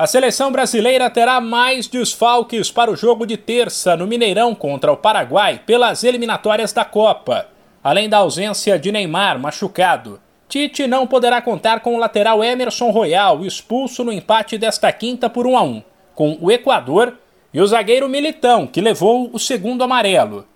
A seleção brasileira terá mais desfalques para o jogo de terça no Mineirão contra o Paraguai pelas eliminatórias da Copa. Além da ausência de Neymar machucado, Tite não poderá contar com o lateral Emerson Royal, expulso no empate desta quinta por 1 a 1, com o Equador e o zagueiro Militão, que levou o segundo amarelo.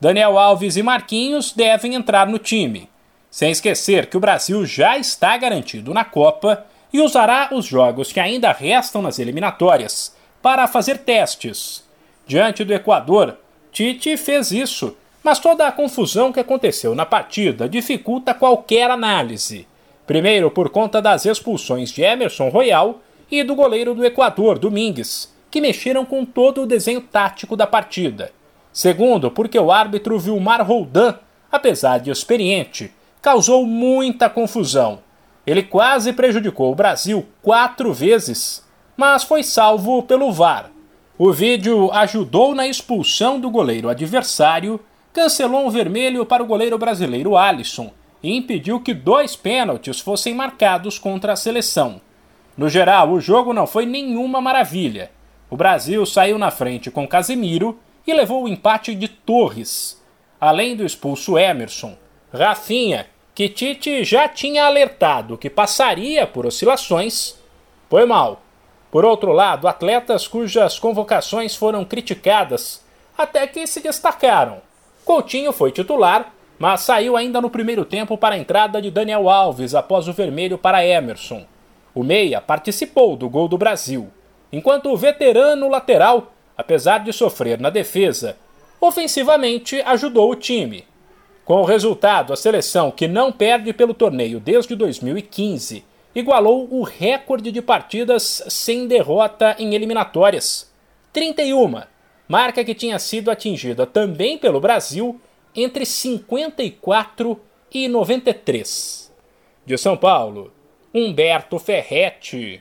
Daniel Alves e Marquinhos devem entrar no time. Sem esquecer que o Brasil já está garantido na Copa e usará os jogos que ainda restam nas eliminatórias para fazer testes. Diante do Equador, Tite fez isso, mas toda a confusão que aconteceu na partida dificulta qualquer análise. Primeiro, por conta das expulsões de Emerson Royal e do goleiro do Equador, Domingues, que mexeram com todo o desenho tático da partida. Segundo, porque o árbitro Vilmar Roldan, apesar de experiente, causou muita confusão ele quase prejudicou o Brasil quatro vezes, mas foi salvo pelo VAR. O vídeo ajudou na expulsão do goleiro adversário, cancelou um vermelho para o goleiro brasileiro Alisson e impediu que dois pênaltis fossem marcados contra a seleção. No geral, o jogo não foi nenhuma maravilha. O Brasil saiu na frente com Casemiro e levou o empate de Torres. Além do expulso Emerson, Rafinha que Tite já tinha alertado que passaria por oscilações, foi mal. Por outro lado, atletas cujas convocações foram criticadas até que se destacaram. Coutinho foi titular, mas saiu ainda no primeiro tempo para a entrada de Daniel Alves após o vermelho para Emerson. O Meia participou do gol do Brasil, enquanto o veterano lateral, apesar de sofrer na defesa, ofensivamente ajudou o time. Com o resultado, a seleção, que não perde pelo torneio desde 2015, igualou o recorde de partidas sem derrota em eliminatórias 31, marca que tinha sido atingida também pelo Brasil entre 54 e 93. De São Paulo, Humberto Ferretti.